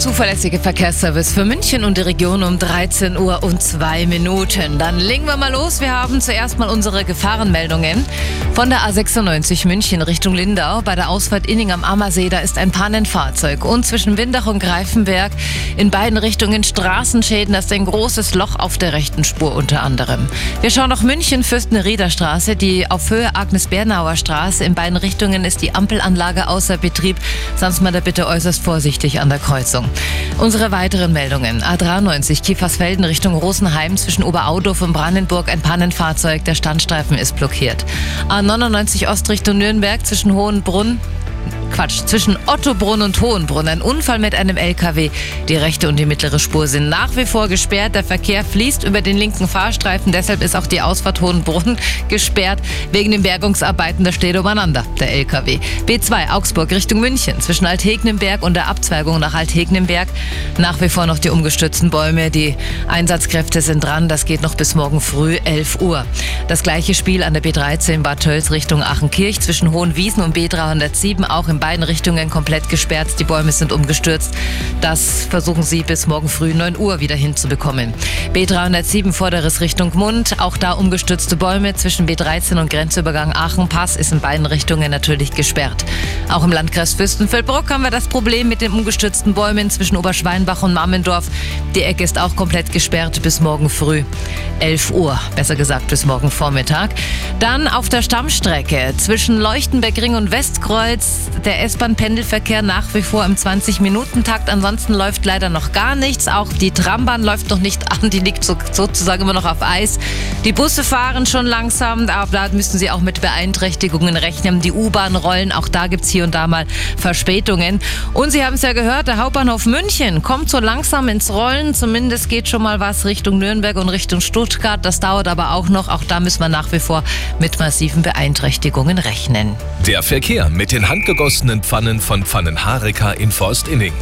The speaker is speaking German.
zuverlässige Verkehrsservice für München und die Region um 13 Uhr und 2 Minuten. Dann legen wir mal los. Wir haben zuerst mal unsere Gefahrenmeldungen. Von der A96 München Richtung Lindau bei der Ausfahrt Inning am Ammersee, da ist ein Pannenfahrzeug. Und zwischen Windach und Greifenberg in beiden Richtungen Straßenschäden. Das ist ein großes Loch auf der rechten Spur unter anderem. Wir schauen nach München, Fürstenrieder Straße, die auf Höhe Agnes-Bernauer Straße. In beiden Richtungen ist die Ampelanlage außer Betrieb. Sonst mal da bitte äußerst vorsichtig an der Kreuzung. Unsere weiteren Meldungen. A93 Kiefersfelden Richtung Rosenheim zwischen Oberaudorf und Brandenburg ein Pannenfahrzeug. Der Standstreifen ist blockiert. A99 Ost Richtung Nürnberg zwischen Hohenbrunn Quatsch, zwischen Ottobrunn und Hohenbrunn. Ein Unfall mit einem LKW. Die rechte und die mittlere Spur sind nach wie vor gesperrt. Der Verkehr fließt über den linken Fahrstreifen. Deshalb ist auch die Ausfahrt Hohenbrunn gesperrt. Wegen den Bergungsarbeiten, da steht umeinander der LKW. B2 Augsburg Richtung München. Zwischen Althegnenberg und der Abzweigung nach Althegnenberg. Nach wie vor noch die umgestützten Bäume. Die Einsatzkräfte sind dran. Das geht noch bis morgen früh 11 Uhr. Das gleiche Spiel an der B13 Bad Tölz Richtung Achenkirch. Zwischen Hohenwiesen und B307 auch im beiden Richtungen komplett gesperrt. Die Bäume sind umgestürzt. Das versuchen sie bis morgen früh 9 Uhr wieder hinzubekommen. B307 Vorderes Richtung Mund. Auch da umgestürzte Bäume zwischen B13 und Grenzübergang Aachen-Pass ist in beiden Richtungen natürlich gesperrt. Auch im Landkreis Fürstenfeldbruck haben wir das Problem mit den umgestürzten Bäumen zwischen Oberschweinbach und Mammendorf. Die Ecke ist auch komplett gesperrt bis morgen früh 11 Uhr. Besser gesagt bis morgen Vormittag. Dann auf der Stammstrecke zwischen Leuchtenbergring und Westkreuz der S-Bahn-Pendelverkehr nach wie vor im 20-Minuten-Takt. Ansonsten läuft leider noch gar nichts. Auch die Trambahn läuft noch nicht an. Die liegt so, sozusagen immer noch auf Eis. Die Busse fahren schon langsam. Aber da müssen sie auch mit Beeinträchtigungen rechnen. Die U-Bahn rollen. Auch da gibt es hier und da mal Verspätungen. Und Sie haben es ja gehört, der Hauptbahnhof München kommt so langsam ins Rollen. Zumindest geht schon mal was Richtung Nürnberg und Richtung Stuttgart. Das dauert aber auch noch. Auch da müssen wir nach wie vor mit massiven Beeinträchtigungen rechnen. Der Verkehr mit den handgegossenen Pfannen von Pfannenhareka in Forst Inning.